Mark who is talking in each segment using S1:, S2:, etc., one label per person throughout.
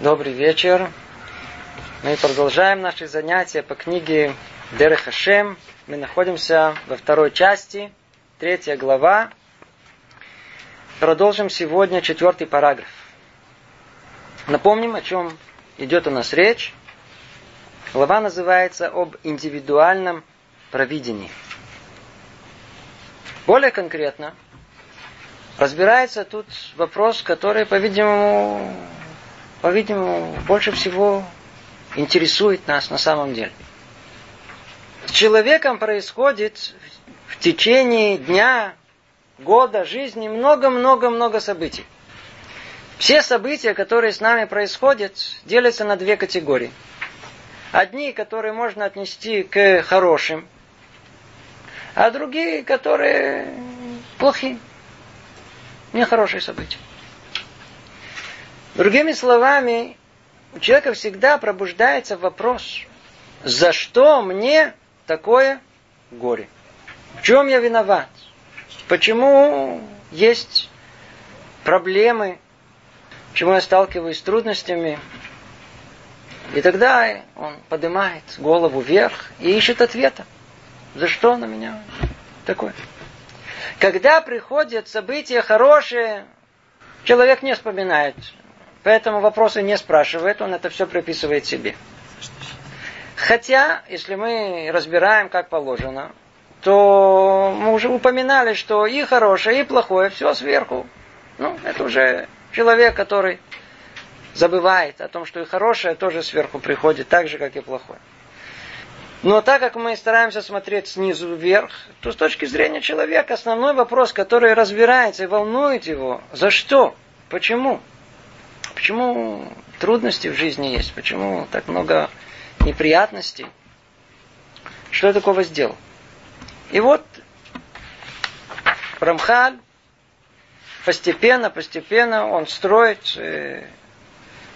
S1: Добрый вечер. Мы продолжаем наши занятия по книге Дерех Хашем. Мы находимся во второй части, третья глава. Продолжим сегодня четвертый параграф. Напомним, о чем идет у нас речь. Глава называется об индивидуальном провидении. Более конкретно, разбирается тут вопрос, который, по-видимому, по-видимому, больше всего интересует нас на самом деле. С человеком происходит в течение дня, года, жизни много-много-много событий. Все события, которые с нами происходят, делятся на две категории. Одни, которые можно отнести к хорошим, а другие, которые плохие, нехорошие события. Другими словами, у человека всегда пробуждается вопрос, за что мне такое горе? В чем я виноват? Почему есть проблемы? Почему я сталкиваюсь с трудностями? И тогда он поднимает голову вверх и ищет ответа. За что на меня такое? Когда приходят события хорошие, человек не вспоминает Поэтому вопросы не спрашивает, он это все приписывает себе. Хотя, если мы разбираем как положено, то мы уже упоминали, что и хорошее, и плохое, все сверху. Ну, это уже человек, который забывает о том, что и хорошее тоже сверху приходит, так же, как и плохое. Но так как мы стараемся смотреть снизу вверх, то с точки зрения человека основной вопрос, который разбирается и волнует его, за что, почему, Почему трудности в жизни есть? Почему так много неприятностей? Что я такого сделал? И вот Рамхаль постепенно, постепенно он строит э,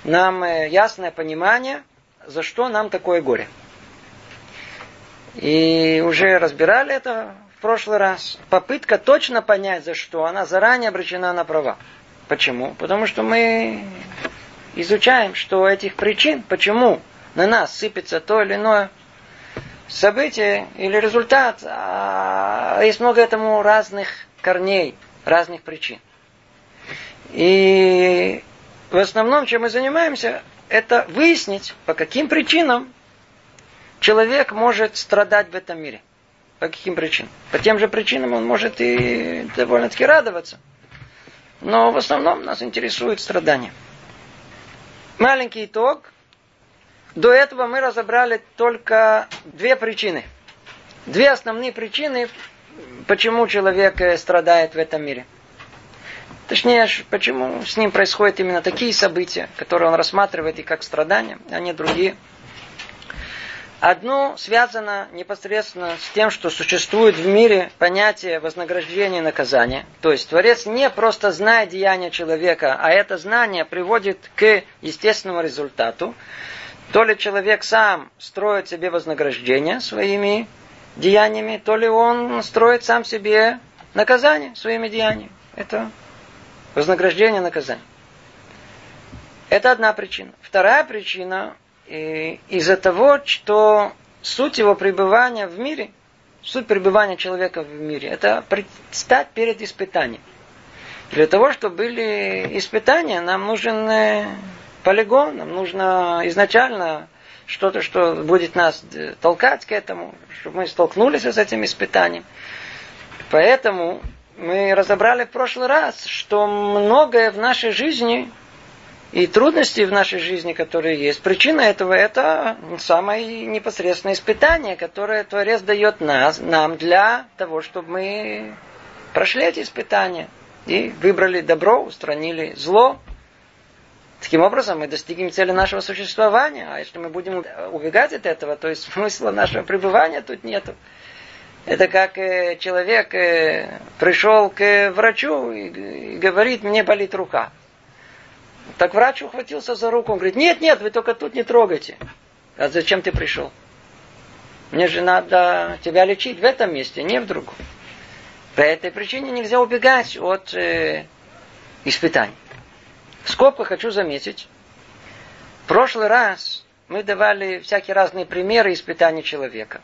S1: нам э, ясное понимание, за что нам такое горе. И уже разбирали это в прошлый раз. Попытка точно понять, за что, она заранее обречена на права. Почему? Потому что мы изучаем, что этих причин, почему на нас сыпется то или иное событие или результат, а есть много этому разных корней, разных причин. И в основном, чем мы занимаемся, это выяснить, по каким причинам человек может страдать в этом мире. По каким причинам? По тем же причинам он может и довольно-таки радоваться. Но в основном нас интересует страдания. Маленький итог. До этого мы разобрали только две причины. Две основные причины, почему человек э, страдает в этом мире. Точнее, почему с ним происходят именно такие события, которые он рассматривает и как страдания, а не другие. Одно связано непосредственно с тем, что существует в мире понятие вознаграждения и наказания. То есть Творец не просто знает деяния человека, а это знание приводит к естественному результату. То ли человек сам строит себе вознаграждение своими деяниями, то ли он строит сам себе наказание своими деяниями. Это вознаграждение наказание. Это одна причина. Вторая причина из-за того, что суть его пребывания в мире, суть пребывания человека в мире, это предстать перед испытанием. Для того, чтобы были испытания, нам нужен э, полигон, нам нужно изначально что-то, что будет нас э, толкать к этому, чтобы мы столкнулись с этим испытанием. Поэтому мы разобрали в прошлый раз, что многое в нашей жизни и трудности в нашей жизни, которые есть. Причина этого это самое непосредственное испытание, которое Творец дает нас, нам для того, чтобы мы прошли эти испытания и выбрали добро, устранили зло. Таким образом, мы достигнем цели нашего существования. А если мы будем убегать от этого, то есть смысла нашего пребывания тут нету. Это как э, человек э, пришел к врачу и говорит, мне болит рука. Так врач ухватился за руку, он говорит, нет, нет, вы только тут не трогайте. А зачем ты пришел? Мне же надо тебя лечить в этом месте, не в другом. По этой причине нельзя убегать от э, испытаний. В скобках хочу заметить, прошлый раз мы давали всякие разные примеры испытаний человека.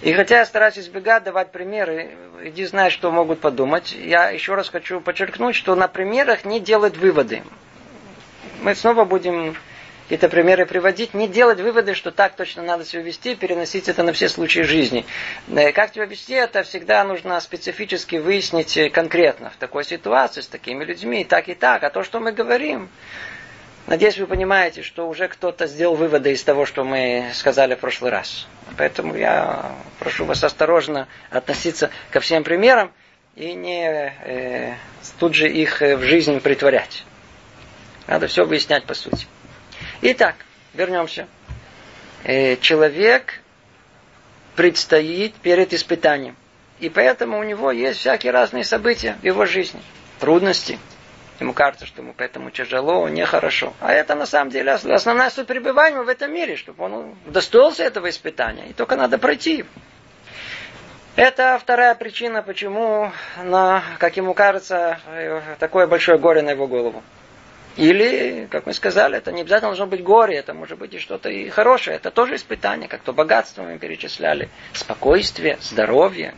S1: И хотя я стараюсь избегать давать примеры, иди знай, что могут подумать, я еще раз хочу подчеркнуть, что на примерах не делать выводы. Мы снова будем какие-то примеры приводить, не делать выводы, что так точно надо себя вести, переносить это на все случаи жизни. Э, как тебя вести, это всегда нужно специфически выяснить конкретно в такой ситуации, с такими людьми, так и так. А то, что мы говорим, Надеюсь, вы понимаете, что уже кто-то сделал выводы из того, что мы сказали в прошлый раз. Поэтому я прошу вас осторожно относиться ко всем примерам и не э, тут же их э, в жизнь притворять. Надо все выяснять по сути. Итак, вернемся. Э, человек предстоит перед испытанием. И поэтому у него есть всякие разные события в его жизни. Трудности, Ему кажется, что ему поэтому тяжело, нехорошо. А это на самом деле основная суть пребывания в этом мире, чтобы он достоился этого испытания. И только надо пройти его. Это вторая причина, почему, на, как ему кажется, такое большое горе на его голову. Или, как мы сказали, это не обязательно должно быть горе, это может быть и что-то и хорошее. Это тоже испытание, как то богатство мы перечисляли. Спокойствие, здоровье.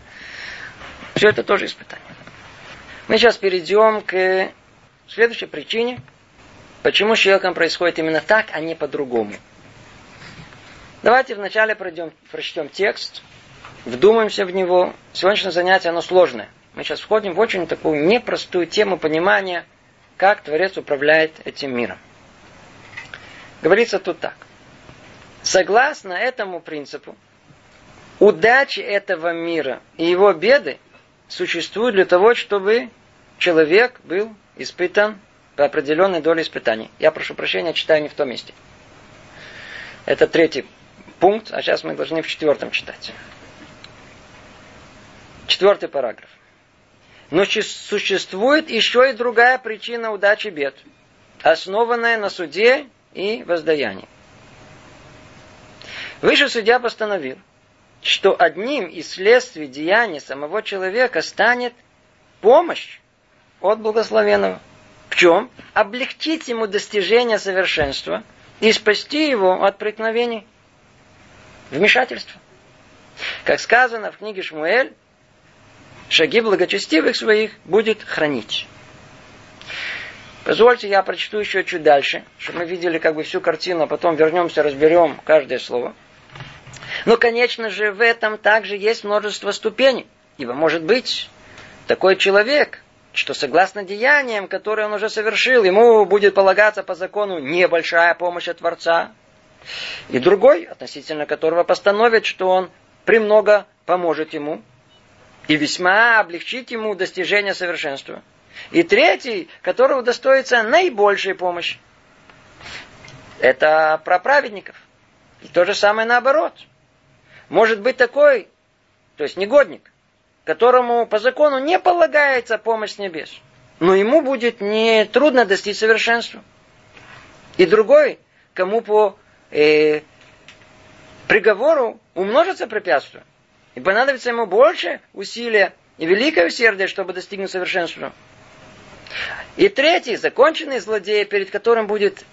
S1: Все это тоже испытание. Мы сейчас перейдем к следующей причине, почему с человеком происходит именно так, а не по-другому. Давайте вначале пройдем, прочтем текст, вдумаемся в него. Сегодняшнее занятие, оно сложное. Мы сейчас входим в очень такую непростую тему понимания, как Творец управляет этим миром. Говорится тут так. Согласно этому принципу, удачи этого мира и его беды существуют для того, чтобы человек был испытан по определенной доле испытаний. Я прошу прощения, читаю не в том месте. Это третий пункт, а сейчас мы должны в четвертом читать. Четвертый параграф. Но существует еще и другая причина удачи бед, основанная на суде и воздаянии. Выше судья постановил, что одним из следствий деяния самого человека станет помощь от благословенного. В чем? Облегчить ему достижение совершенства и спасти его от преткновений, вмешательства. Как сказано в книге Шмуэль, шаги благочестивых своих будет хранить. Позвольте, я прочту еще чуть дальше, чтобы мы видели как бы всю картину, а потом вернемся, разберем каждое слово. Но, конечно же, в этом также есть множество ступеней. Ибо, может быть, такой человек, что согласно деяниям, которые он уже совершил, ему будет полагаться по закону небольшая помощь от Творца. И другой, относительно которого постановит, что он премного поможет ему и весьма облегчит ему достижение совершенства. И третий, которого достоится наибольшей помощи. Это про праведников. И то же самое наоборот. Может быть такой, то есть негодник, которому по закону не полагается помощь с небес. Но ему будет не трудно достичь совершенства. И другой, кому по э, приговору умножится препятствие. И понадобится ему больше усилия и великое усердие, чтобы достигнуть совершенства. И третий, законченный злодей, перед которым будет,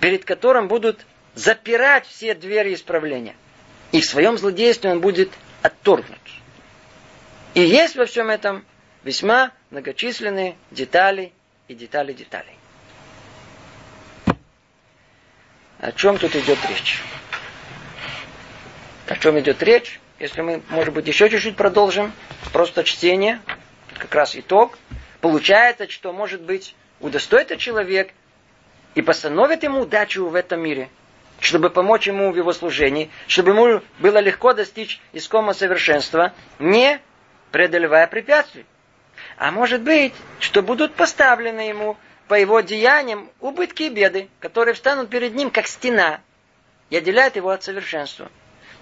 S1: перед которым будут запирать все двери исправления. И в своем злодействе он будет отторгнут. И есть во всем этом весьма многочисленные детали и детали деталей. О чем тут идет речь? О чем идет речь? Если мы, может быть, еще чуть-чуть продолжим, просто чтение, как раз итог, получается, что, может быть, удостоит человек и постановит ему удачу в этом мире, чтобы помочь ему в его служении, чтобы ему было легко достичь искомого совершенства, не преодолевая препятствия. А может быть, что будут поставлены ему по его деяниям убытки и беды, которые встанут перед ним как стена и отделяют его от совершенства.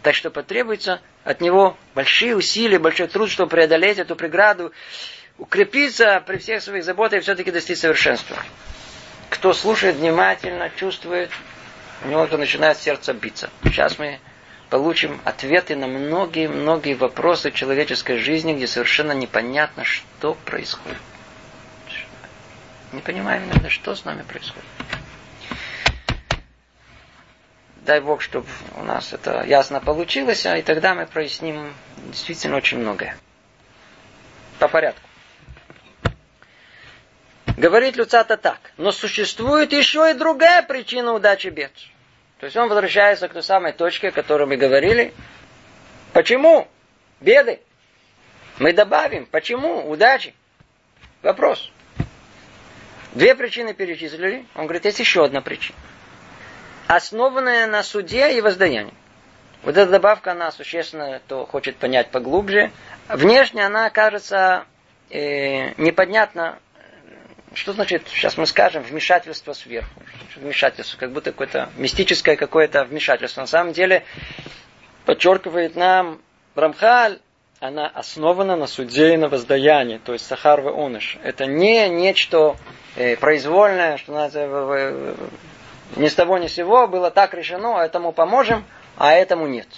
S1: Так что потребуется от него большие усилия, большой труд, чтобы преодолеть эту преграду, укрепиться при всех своих заботах и все-таки достичь совершенства. Кто слушает внимательно, чувствует, у него то начинает сердце биться. Сейчас мы получим ответы на многие-многие вопросы человеческой жизни, где совершенно непонятно, что происходит. Не понимаем иногда, что с нами происходит. Дай Бог, чтобы у нас это ясно получилось, а и тогда мы проясним действительно очень многое. По порядку. Говорит Люцата так. Но существует еще и другая причина удачи бед. То есть он возвращается к той самой точке, о которой мы говорили. Почему беды? Мы добавим, почему удачи? Вопрос. Две причины перечислили. Он говорит, есть еще одна причина. Основанная на суде и воздаянии. Вот эта добавка, она существенно, кто хочет понять поглубже. Внешне она кажется э, непонятна. Что значит, сейчас мы скажем, вмешательство сверху? Вмешательство, как будто какое-то мистическое какое-то вмешательство. На самом деле, подчеркивает нам Рамхаль, она основана на суде и на воздаянии, то есть сахар оныш. Это не нечто э, произвольное, что э, ни с того ни с сего было так решено, а этому поможем, а этому нет.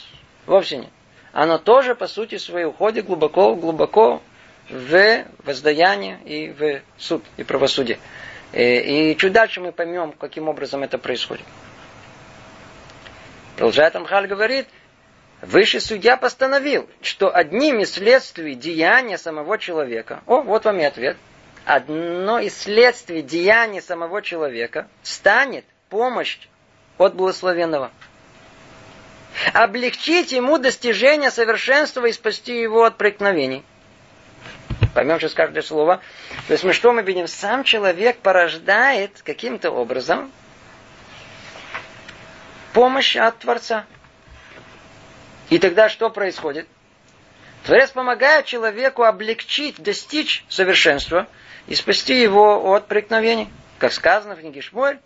S1: Вовсе нет. Оно тоже, по сути своей, уходит глубоко-глубоко в воздаяние и в суд и правосудие. И, э, и чуть дальше мы поймем, каким образом это происходит. Продолжает Амхаль говорит, Высший судья постановил, что одним из следствий деяния самого человека, о, вот вам и ответ, одно из следствий деяния самого человека станет помощь от благословенного. Облегчить ему достижение совершенства и спасти его от проникновений. Поймем сейчас каждое слово. То есть мы что мы видим? Сам человек порождает каким-то образом помощь от Творца. И тогда что происходит? Творец помогает человеку облегчить, достичь совершенства и спасти его от преткновений. Как сказано в книге Шмуэль,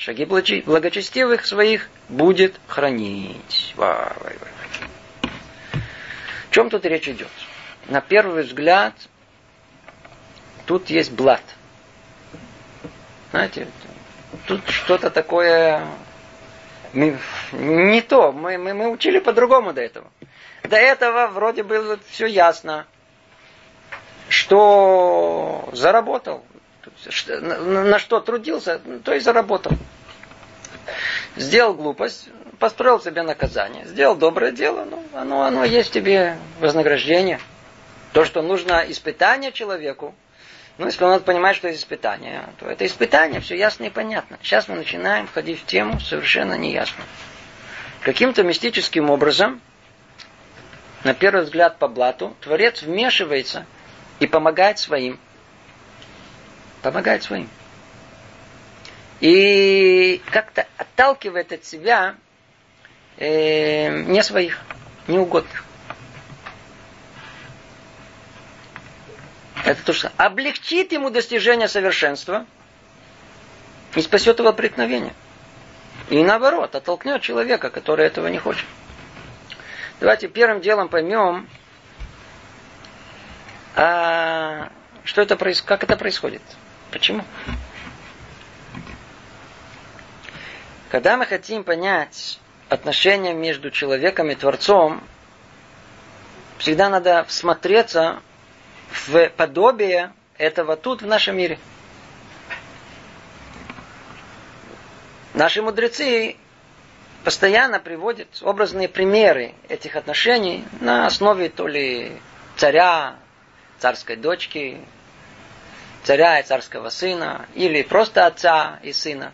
S1: шаги благочестивых своих будет хранить. Ва, ва, ва. О чем тут речь идет? На первый взгляд, тут есть блат. Знаете, тут что-то такое не то. Мы, мы, мы учили по-другому до этого. До этого вроде было все ясно, что заработал, на, что трудился, то и заработал. Сделал глупость, построил себе наказание, сделал доброе дело, ну, оно, оно есть тебе вознаграждение. То, что нужно испытание человеку, ну, если он понимает, что это испытание, то это испытание, все ясно и понятно. Сейчас мы начинаем входить в тему совершенно неясно. Каким-то мистическим образом, на первый взгляд по блату, Творец вмешивается и помогает своим. Помогает своим. И как-то отталкивает от себя э, не своих, неугодных. Это то, что облегчит ему достижение совершенства и спасет его от преткновения. И наоборот, оттолкнет человека, который этого не хочет. Давайте первым делом поймем, а, что это как это происходит. Почему? Когда мы хотим понять отношения между человеком и Творцом, всегда надо всмотреться в подобие этого тут, в нашем мире. Наши мудрецы постоянно приводят образные примеры этих отношений на основе то ли царя, царской дочки, царя и царского сына, или просто отца и сына.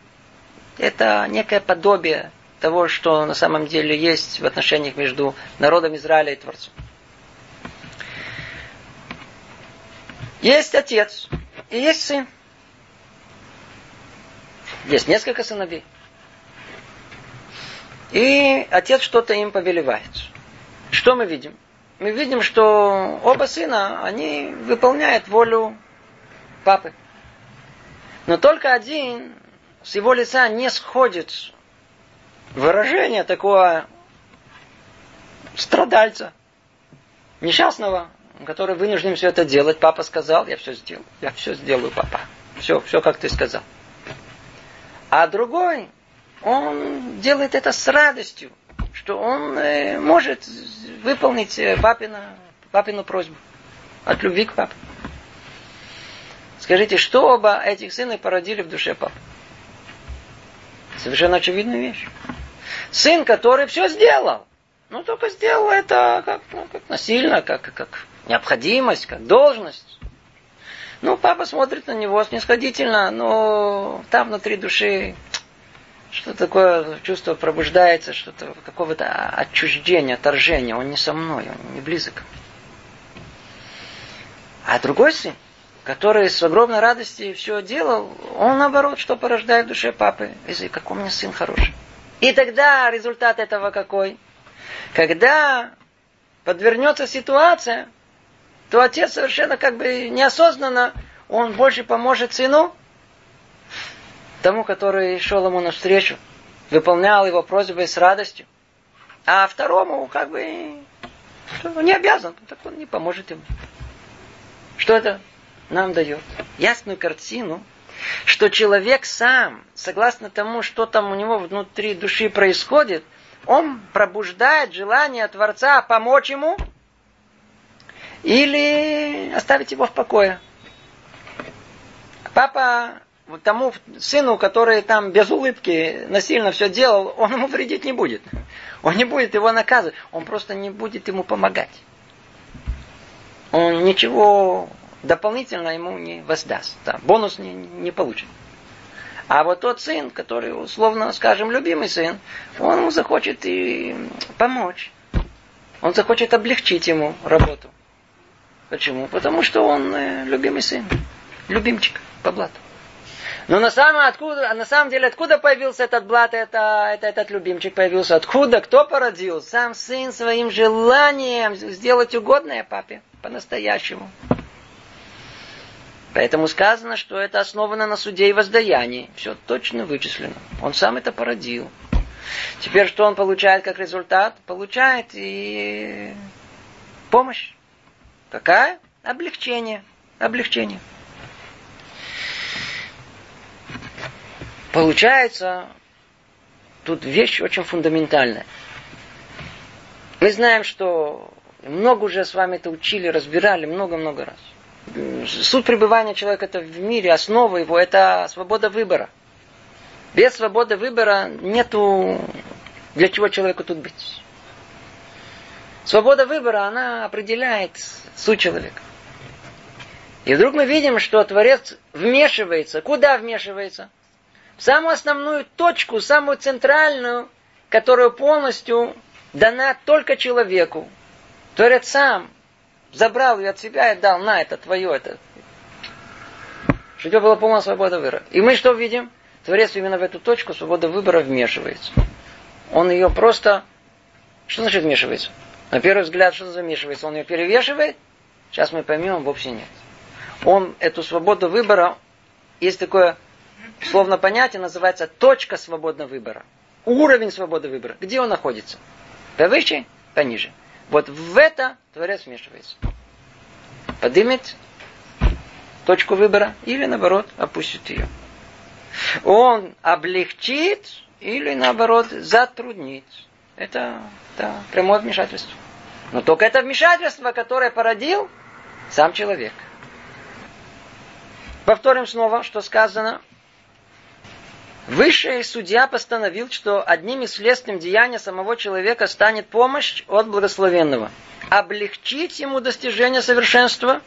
S1: Это некое подобие того, что на самом деле есть в отношениях между народом Израиля и Творцом. Есть отец и есть сын. Есть несколько сыновей. И отец что-то им повелевает. Что мы видим? Мы видим, что оба сына, они выполняют волю папы. Но только один с его лица не сходит выражение такого страдальца, несчастного, который вынужден все это делать. Папа сказал, я все сделаю. Я все сделаю, папа. Все, все, как ты сказал. А другой, он делает это с радостью, что он э, может выполнить э, папина, папину просьбу от любви к папе. Скажите, что оба этих сына породили в душе папы? Совершенно очевидная вещь. Сын, который все сделал. Ну, только сделал это как, ну, как насильно, как, как необходимость, как должность. Ну, папа смотрит на него снисходительно, но там внутри души что такое чувство пробуждается, что-то какого-то отчуждения, отторжения. Он не со мной, он не близок. А другой сын, который с огромной радостью все делал, он наоборот, что порождает в душе папы. Язык, какой у меня сын хороший. И тогда результат этого какой? Когда подвернется ситуация, то отец совершенно как бы неосознанно, он больше поможет сыну, тому, который шел ему навстречу, выполнял его просьбы с радостью. А второму как бы не обязан, так он не поможет ему. Что это нам дает? Ясную картину, что человек сам, согласно тому, что там у него внутри души происходит, он пробуждает желание Творца помочь ему или оставить его в покое. Папа тому сыну, который там без улыбки насильно все делал, он ему вредить не будет. Он не будет его наказывать, он просто не будет ему помогать. Он ничего дополнительно ему не воздаст. Да, бонус не, не получит. А вот тот сын, который, условно скажем, любимый сын, он ему захочет и помочь. Он захочет облегчить ему работу. Почему? Потому что он э, любимый сын. Любимчик по блату. Но на самом, откуда, на самом деле, откуда появился этот блат, это, это, этот любимчик появился? Откуда? Кто породил? Сам сын своим желанием сделать угодное папе. По-настоящему. Поэтому сказано, что это основано на суде и воздаянии. Все точно вычислено. Он сам это породил. Теперь что он получает как результат? Получает и помощь. Какая? Облегчение. Облегчение. Получается, тут вещь очень фундаментальная. Мы знаем, что много уже с вами это учили, разбирали много-много раз. Суть пребывания человека это в мире, основа его это свобода выбора. Без свободы выбора нету для чего человеку тут быть. Свобода выбора, она определяет суть человека. И вдруг мы видим, что Творец вмешивается. Куда вмешивается? В самую основную точку, самую центральную, которая полностью дана только человеку. Творец сам забрал ее от себя и дал, на, это твое, это. Чтобы у тебя была полная свобода выбора. И мы что видим? Творец именно в эту точку свобода выбора вмешивается. Он ее просто... Что значит вмешивается? На первый взгляд, что замешивается? Он ее перевешивает? Сейчас мы поймем, вовсе нет. Он эту свободу выбора, есть такое словно понятие, называется точка свободного выбора. Уровень свободы выбора. Где он находится? Повыше, пониже. Вот в это Творец вмешивается. Поднимет точку выбора или наоборот опустит ее. Он облегчит или наоборот затруднит. Это да, прямое вмешательство. Но только это вмешательство, которое породил сам человек. Повторим снова, что сказано. Высший судья постановил, что одним из следственным деяний самого человека станет помощь от благословенного. Облегчить ему достижение совершенства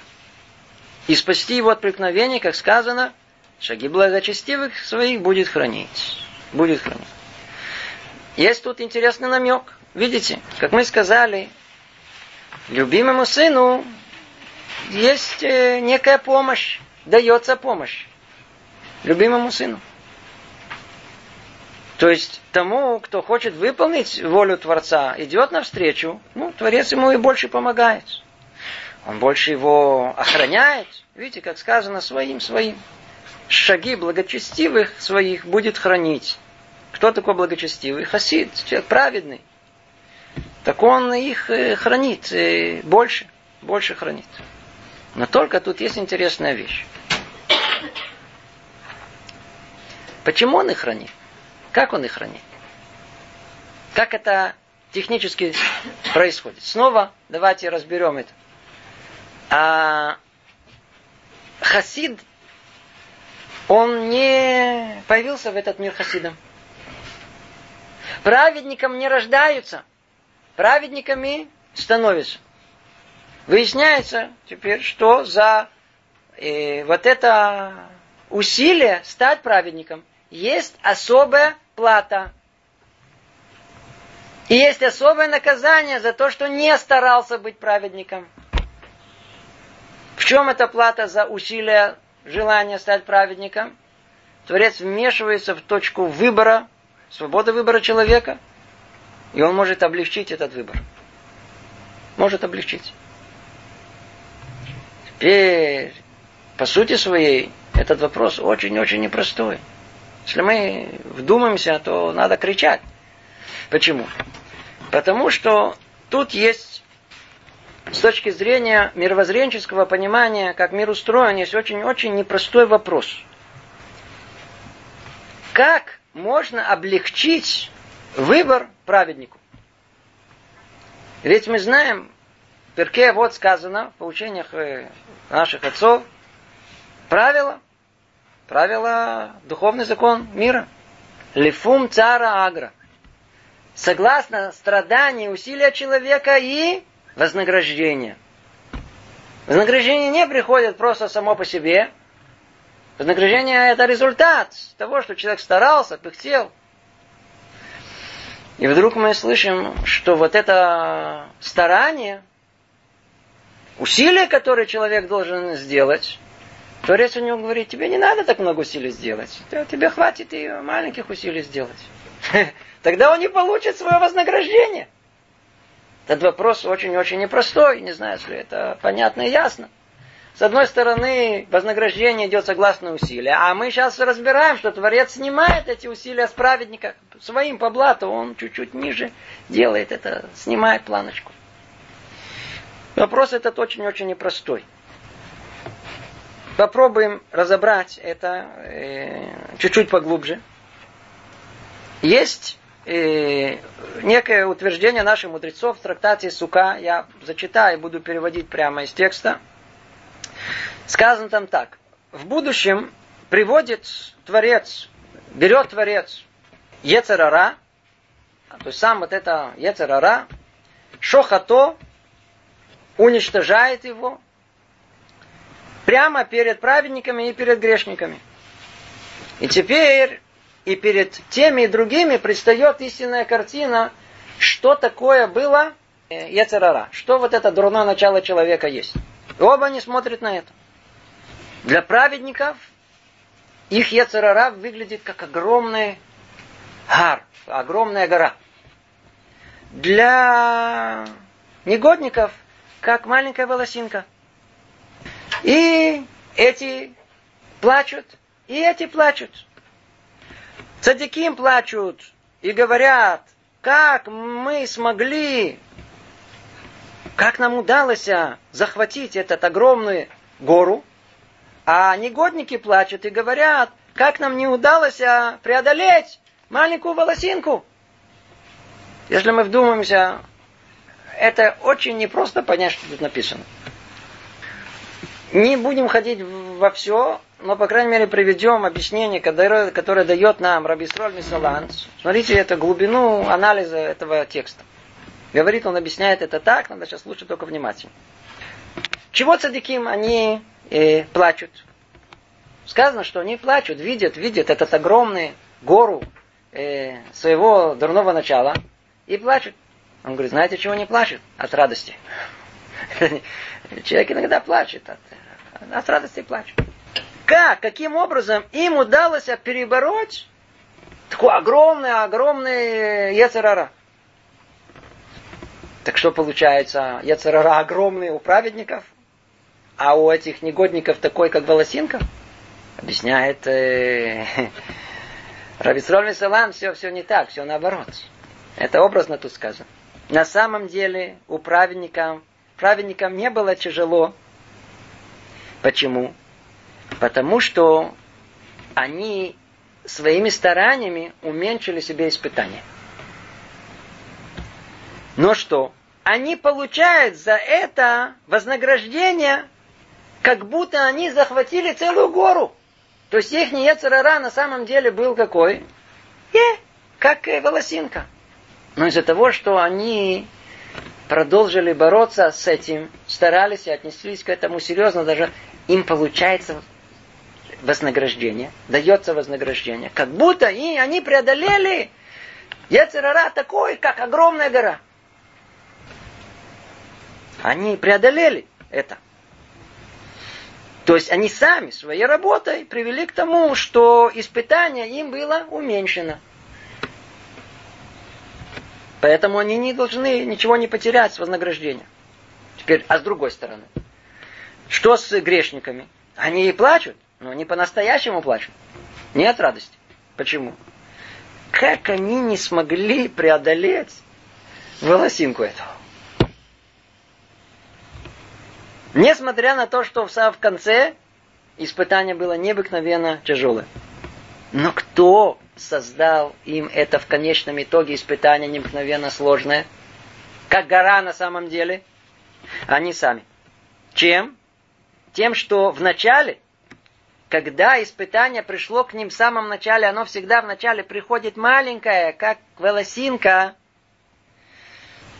S1: и спасти его от преткновений, как сказано, шаги благочестивых своих будет хранить. Будет хранить. Есть тут интересный намек. Видите, как мы сказали, любимому сыну есть э, некая помощь, дается помощь любимому сыну. То есть тому, кто хочет выполнить волю Творца, идет навстречу, ну, Творец ему и больше помогает. Он больше его охраняет. Видите, как сказано, своим, своим. Шаги благочестивых своих будет хранить. Кто такой благочестивый? Хасид, человек праведный. Так он их э, хранит э, больше, больше хранит. Но только тут есть интересная вещь. Почему он их хранит? Как он их хранит? Как это технически происходит? Снова давайте разберем это. А Хасид, он не появился в этот мир Хасидом. Праведникам не рождаются. Праведниками становятся. Выясняется теперь, что за э, вот это усилие стать праведником есть особая плата. И есть особое наказание за то, что не старался быть праведником. В чем эта плата за усилие желания стать праведником? Творец вмешивается в точку выбора, свободы выбора человека, и он может облегчить этот выбор. Может облегчить. Теперь, по сути своей, этот вопрос очень-очень непростой. Если мы вдумаемся, то надо кричать. Почему? Потому что тут есть с точки зрения мировоззренческого понимания, как мир устроен, есть очень-очень непростой вопрос. Как можно облегчить выбор праведнику? Ведь мы знаем, в Перке вот сказано, в поучениях э, наших отцов, правило, правило, духовный закон мира. Лифум цара агра согласно страданию, усилия человека и вознаграждение. Вознаграждение не приходит просто само по себе. Вознаграждение это результат того, что человек старался, пыхтел. И вдруг мы слышим, что вот это старание, усилие, которое человек должен сделать, Творец у него говорит, тебе не надо так много усилий сделать. Тебе хватит и маленьких усилий сделать. Тогда он не получит свое вознаграждение. Этот вопрос очень-очень непростой. Не знаю, если это понятно и ясно. С одной стороны, вознаграждение идет согласно усилия, а мы сейчас разбираем, что Творец снимает эти усилия с праведника своим по блату, он чуть-чуть ниже делает это, снимает планочку. Вопрос этот очень-очень непростой. Попробуем разобрать это э, чуть-чуть поглубже. Есть э, некое утверждение наших мудрецов в трактате Сука. Я зачитаю и буду переводить прямо из текста. Сказано там так. В будущем приводит Творец, берет Творец Ецерара, то есть сам вот это Ецерара, Шохато, уничтожает его прямо перед праведниками и перед грешниками. И теперь и перед теми и другими предстает истинная картина, что такое было Ецерара, что вот это дурное начало человека есть. И оба они смотрят на это. Для праведников их Ецерара выглядит как огромный гар, огромная гора. Для негодников как маленькая волосинка. И эти плачут, и эти плачут. Цадиким плачут и говорят, как мы смогли, как нам удалось захватить этот огромную гору, а негодники плачут и говорят, как нам не удалось преодолеть маленькую волосинку. Если мы вдумаемся, это очень непросто понять, что тут написано. Не будем ходить во все, но, по крайней мере, приведем объяснение, которое, которое дает нам Рабисроль Мисаланс. Смотрите, это глубину анализа этого текста. Говорит, он объясняет это так, надо сейчас слушать только внимательно. Чего цадиким они э, плачут? Сказано, что они плачут, видят, видят этот огромный гору э, своего дурного начала и плачут. Он говорит, знаете, чего они плачут? От радости. Человек иногда плачет от, от радости плачет. Как, каким образом им удалось перебороть такой огромный, огромный Ецерара? Так что получается, Ецерара огромный у праведников, а у этих негодников такой, как волосинка? Объясняет э, Рависроль Салам, все, все не так, все наоборот. Это образно тут сказано. На самом деле у праведников праведникам не было тяжело. Почему? Потому что они своими стараниями уменьшили себе испытания. Но что? Они получают за это вознаграждение, как будто они захватили целую гору. То есть их Ецерара на самом деле был какой? Е, как волосинка. Но из-за того, что они продолжили бороться с этим, старались и отнеслись к этому серьезно, даже им получается вознаграждение, дается вознаграждение, как будто и они преодолели Ецерара такой, как огромная гора. Они преодолели это. То есть они сами своей работой привели к тому, что испытание им было уменьшено. Поэтому они не должны ничего не потерять с вознаграждения. Теперь, а с другой стороны, что с грешниками? Они и плачут, но не по-настоящему плачут. Нет радости. Почему? Как они не смогли преодолеть волосинку этого? Несмотря на то, что в конце испытание было необыкновенно тяжелое. Но кто создал им это в конечном итоге испытание необыкновенно сложное? Как гора на самом деле? Они сами. Чем? Тем, что в начале, когда испытание пришло к ним в самом начале, оно всегда в начале приходит маленькое, как волосинка,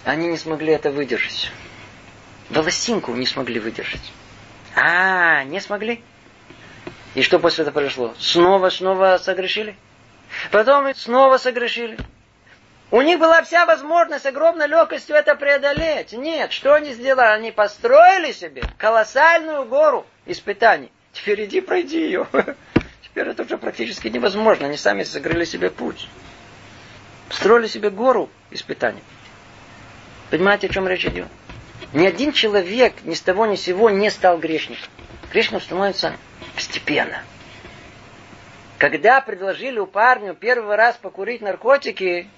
S1: они не смогли это выдержать волосинку не смогли выдержать. А, не смогли. И что после этого произошло? Снова, снова согрешили. Потом снова согрешили. У них была вся возможность огромной легкостью это преодолеть. Нет, что они сделали? Они построили себе колоссальную гору испытаний. Теперь иди пройди ее. Теперь это уже практически невозможно. Они сами закрыли себе путь. Строили себе гору испытаний. Понимаете, о чем речь идет? Ни один человек ни с того ни с сего не стал грешником. Грешником становится постепенно. Когда предложили у парню первый раз покурить наркотики,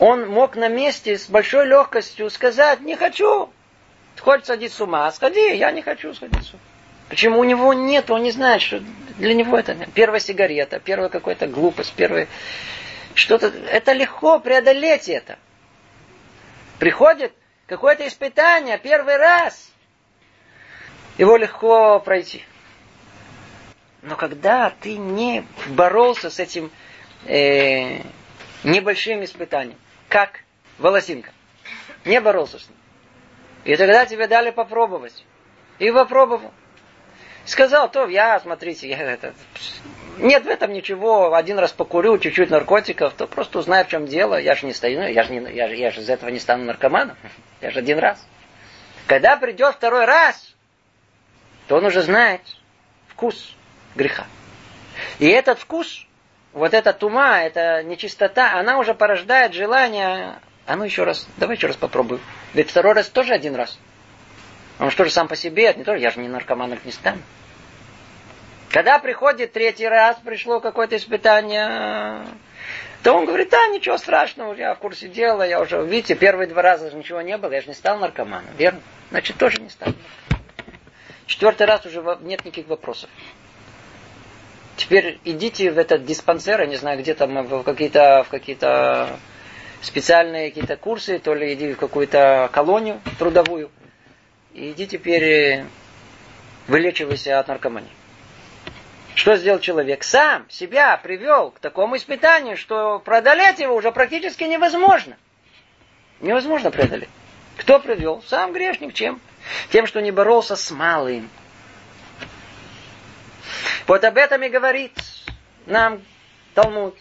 S1: он мог на месте с большой легкостью сказать, не хочу. Хочешь садить с ума, сходи, я не хочу сходить с ума. Почему у него нет, он не знает, что для него это первая сигарета, первая какая-то глупость, первая что-то. Это легко преодолеть это. Приходит какое-то испытание первый раз, его легко пройти. Но когда ты не боролся с этим э, небольшим испытанием, как волосинка, не боролся с ним, и тогда тебе дали попробовать, и попробовал, сказал, то я, смотрите, я это, нет в этом ничего, один раз покурю, чуть-чуть наркотиков, то просто узнаю, в чем дело. Я же не стою, я же, не, я, я же из этого не стану наркоманом. Я же один раз. Когда придет второй раз, то он уже знает вкус греха. И этот вкус, вот эта тума, эта нечистота, она уже порождает желание, а ну еще раз, давай еще раз попробуем. Ведь второй раз тоже один раз. Он что же сам по себе, это не тоже, я же не наркоманом не стану. Когда приходит третий раз, пришло какое-то испытание, то он говорит, да, ничего страшного, я в курсе дела, я уже, видите, первые два раза же ничего не было, я же не стал наркоманом, верно? Значит, тоже не стал. Четвертый раз уже нет никаких вопросов. Теперь идите в этот диспансер, я не знаю, где там, в какие-то, в какие-то специальные какие-то курсы, то ли иди в какую-то колонию трудовую, и иди теперь вылечивайся от наркомании. Что сделал человек? Сам себя привел к такому испытанию, что преодолеть его уже практически невозможно. Невозможно преодолеть. Кто привел? Сам грешник. Чем? Тем, что не боролся с малым. Вот об этом и говорит нам Талмуд,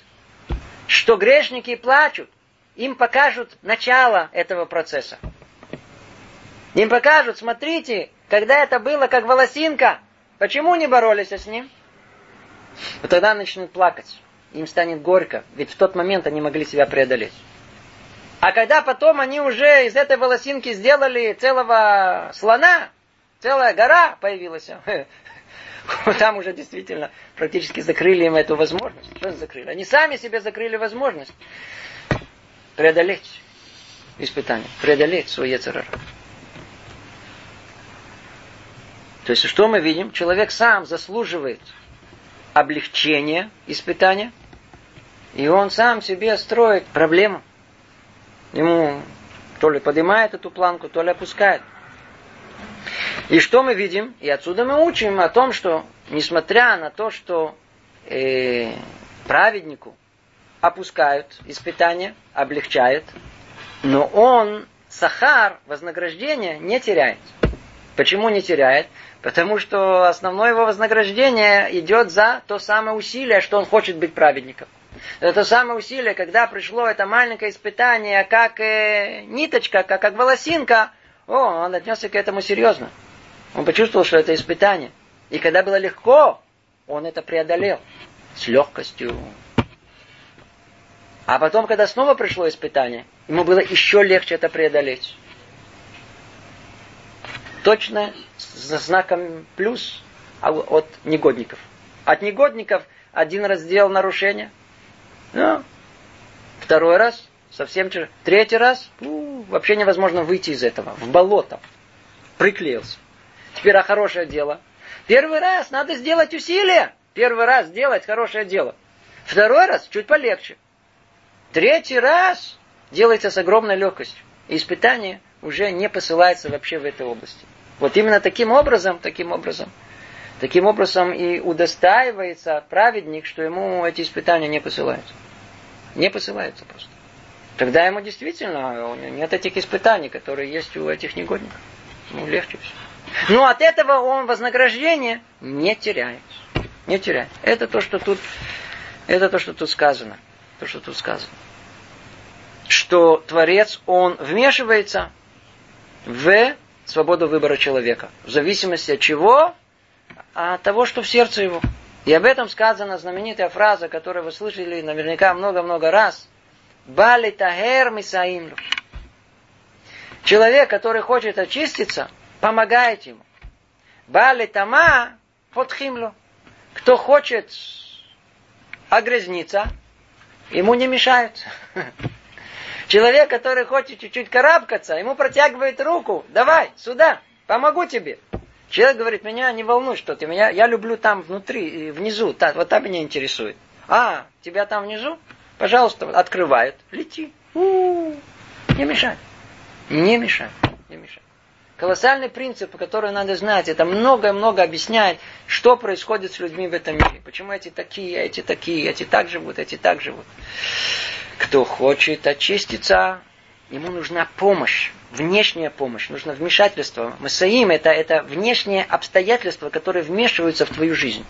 S1: что грешники плачут, им покажут начало этого процесса. Им покажут, смотрите, когда это было как волосинка, почему не боролись с ним? Вот тогда начнут плакать. Им станет горько, ведь в тот момент они могли себя преодолеть. А когда потом они уже из этой волосинки сделали целого слона, целая гора появилась, там уже действительно практически закрыли им эту возможность. Что закрыли? Они сами себе закрыли возможность преодолеть испытание, преодолеть свой яцерар. То есть, что мы видим? Человек сам заслуживает облегчение испытания, и он сам себе строит проблему. Ему то ли поднимает эту планку, то ли опускает. И что мы видим? И отсюда мы учим о том, что несмотря на то, что э, праведнику опускают испытания, облегчают, но он сахар, вознаграждение, не теряет. Почему не теряет? Потому что основное его вознаграждение идет за то самое усилие, что он хочет быть праведником. Это то самое усилие, когда пришло это маленькое испытание, как э, ниточка, как, как волосинка, о, он отнесся к этому серьезно. Он почувствовал, что это испытание. И когда было легко, он это преодолел с легкостью. А потом, когда снова пришло испытание, ему было еще легче это преодолеть. Точно с знаком плюс а от негодников. От негодников один раз сделал нарушение, ну, второй раз совсем третий раз ну, вообще невозможно выйти из этого, в болото. Приклеился. Теперь а хорошее дело. Первый раз надо сделать усилие. Первый раз сделать хорошее дело. Второй раз чуть полегче. Третий раз делается с огромной легкостью. И испытание уже не посылается вообще в этой области. Вот именно таким образом, таким образом, таким образом и удостаивается праведник, что ему эти испытания не посылаются. Не посылаются просто. Тогда ему действительно нет этих испытаний, которые есть у этих негодников. Ну, легче все. Но от этого он вознаграждение не теряет. Не теряет. Это то, что тут, это то, что тут сказано. То, что тут сказано. Что Творец, он вмешивается в свободу выбора человека. В зависимости от чего? От того, что в сердце его. И об этом сказана знаменитая фраза, которую вы слышали наверняка много-много раз. Бали тахер мисаимлю. Человек, который хочет очиститься, помогает ему. Бали тама подхимлю. Кто хочет огрязниться, ему не мешают. Человек, который хочет чуть-чуть карабкаться, ему протягивает руку. Давай, сюда, помогу тебе. Человек говорит, меня не волнует что ты, меня, я люблю там внутри, внизу, так, вот там меня интересует. А, тебя там внизу? Пожалуйста, открывают, лети. Не мешай. Не мешай. Не мешай. Колоссальный принцип, который надо знать, это много-много объясняет, что происходит с людьми в этом мире. Почему эти такие, эти такие, эти так живут, эти так живут. Кто хочет очиститься, ему нужна помощь, внешняя помощь, нужно вмешательство. Масаим это, это внешние обстоятельства, которые вмешиваются в твою жизнь.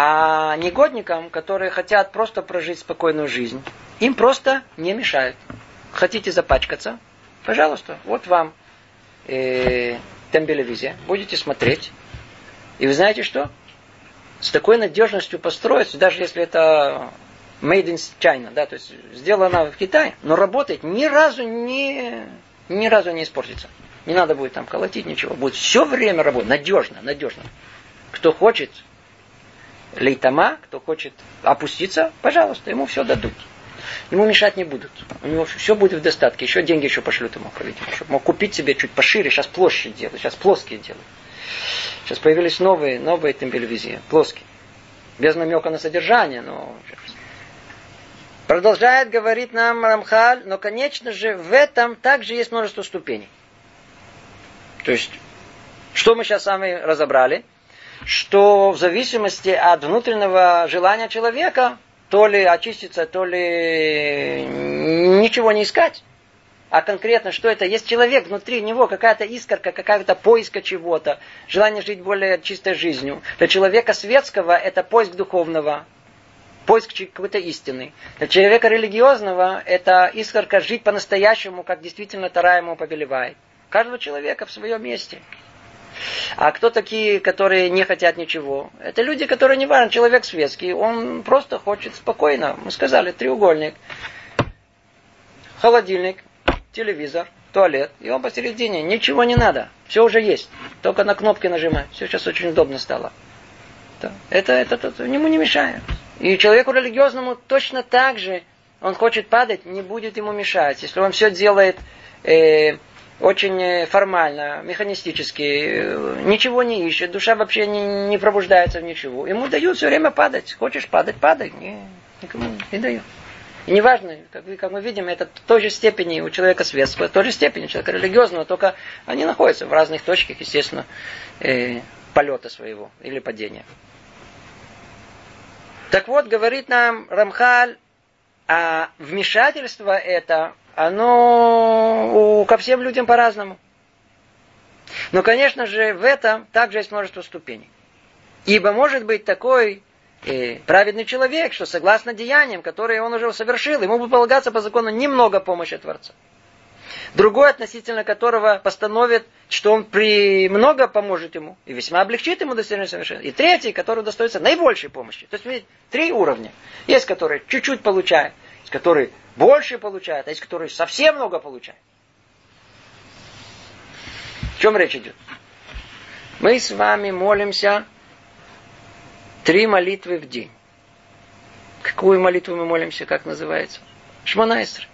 S1: А негодникам, которые хотят просто прожить спокойную жизнь, им просто не мешают. Хотите запачкаться? Пожалуйста, вот вам э, тембелевизия. Будете смотреть. И вы знаете что? С такой надежностью построить, даже если это made in China, да, то есть сделано в Китае, но работает ни разу не, ни разу не испортится. Не надо будет там колотить ничего. Будет все время работать. Надежно, надежно. Кто хочет лейтама, кто хочет опуститься, пожалуйста, ему все дадут. Ему мешать не будут. У него все будет в достатке. Еще деньги еще пошлют ему, чтобы мог купить себе чуть пошире. Сейчас площадь делают, сейчас плоские делают. Сейчас появились новые, новые тембелевизии, плоские. Без намека на содержание, но Продолжает говорить нам Рамхаль, но, конечно же, в этом также есть множество ступеней. То есть, что мы сейчас с вами разобрали? Что в зависимости от внутреннего желания человека, то ли очиститься, то ли ничего не искать. А конкретно, что это? Есть человек внутри него, какая-то искорка, какая-то поиска чего-то, желание жить более чистой жизнью. Для человека светского это поиск духовного, поиск какой-то истины. Для человека религиозного это искорка жить по-настоящему, как действительно Тара ему повелевает. Каждого человека в своем месте. А кто такие, которые не хотят ничего? Это люди, которые не важно, человек светский, он просто хочет спокойно. Мы сказали, треугольник, холодильник, телевизор, туалет, и он посередине, ничего не надо, все уже есть, только на кнопки нажимать, все сейчас очень удобно стало. Это, это, это ему не мешает. И человеку религиозному точно так же, он хочет падать, не будет ему мешать. Если он все делает э, очень э, формально, механистически, э, ничего не ищет, душа вообще не, не пробуждается в ничего. Ему дают все время падать. Хочешь падать, падай. Не, никому не дают. И неважно, как, как мы видим, это в той же степени у человека светского, в той же степени у человека религиозного, только они находятся в разных точках, естественно, э, полета своего или падения. Так вот, говорит нам Рамхаль, а вмешательство это, оно ко всем людям по-разному. Но, конечно же, в этом также есть множество ступеней. Ибо может быть такой э, праведный человек, что согласно деяниям, которые он уже совершил, ему будет полагаться по закону немного помощи Творца. Другой, относительно которого постановит, что он при много поможет ему и весьма облегчит ему достижение совершенства. И третий, который достоится наибольшей помощи. То есть, видите, три уровня. Есть, которые чуть-чуть получают, которые больше получают, а есть, которые совсем много получают. О чем речь идет? Мы с вами молимся три молитвы в день. Какую молитву мы молимся, как называется? Шманайстер.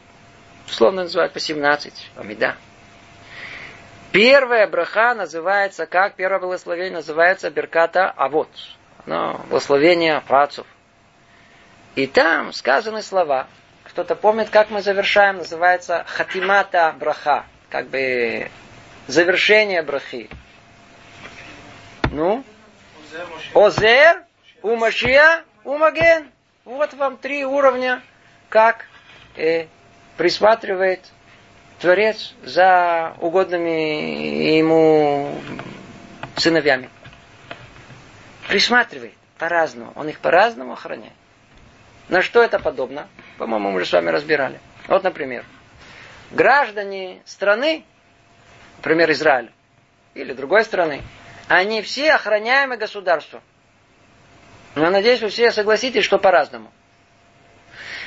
S1: Условно называют по 17, Амида. Первая браха называется, как первое благословение называется Берката Авод. Но благословение працев. И там сказаны слова. Кто-то помнит, как мы завершаем, называется Хатимата Браха. Как бы завершение брахи. Ну? Озер, Умашия, Умаген. Вот вам три уровня, как э, присматривает Творец за угодными ему сыновьями. Присматривает по-разному. Он их по-разному охраняет. На что это подобно? По-моему, мы уже с вами разбирали. Вот, например, граждане страны, например, Израиль, или другой страны, они все охраняемы государством. Но надеюсь, вы все согласитесь, что по-разному.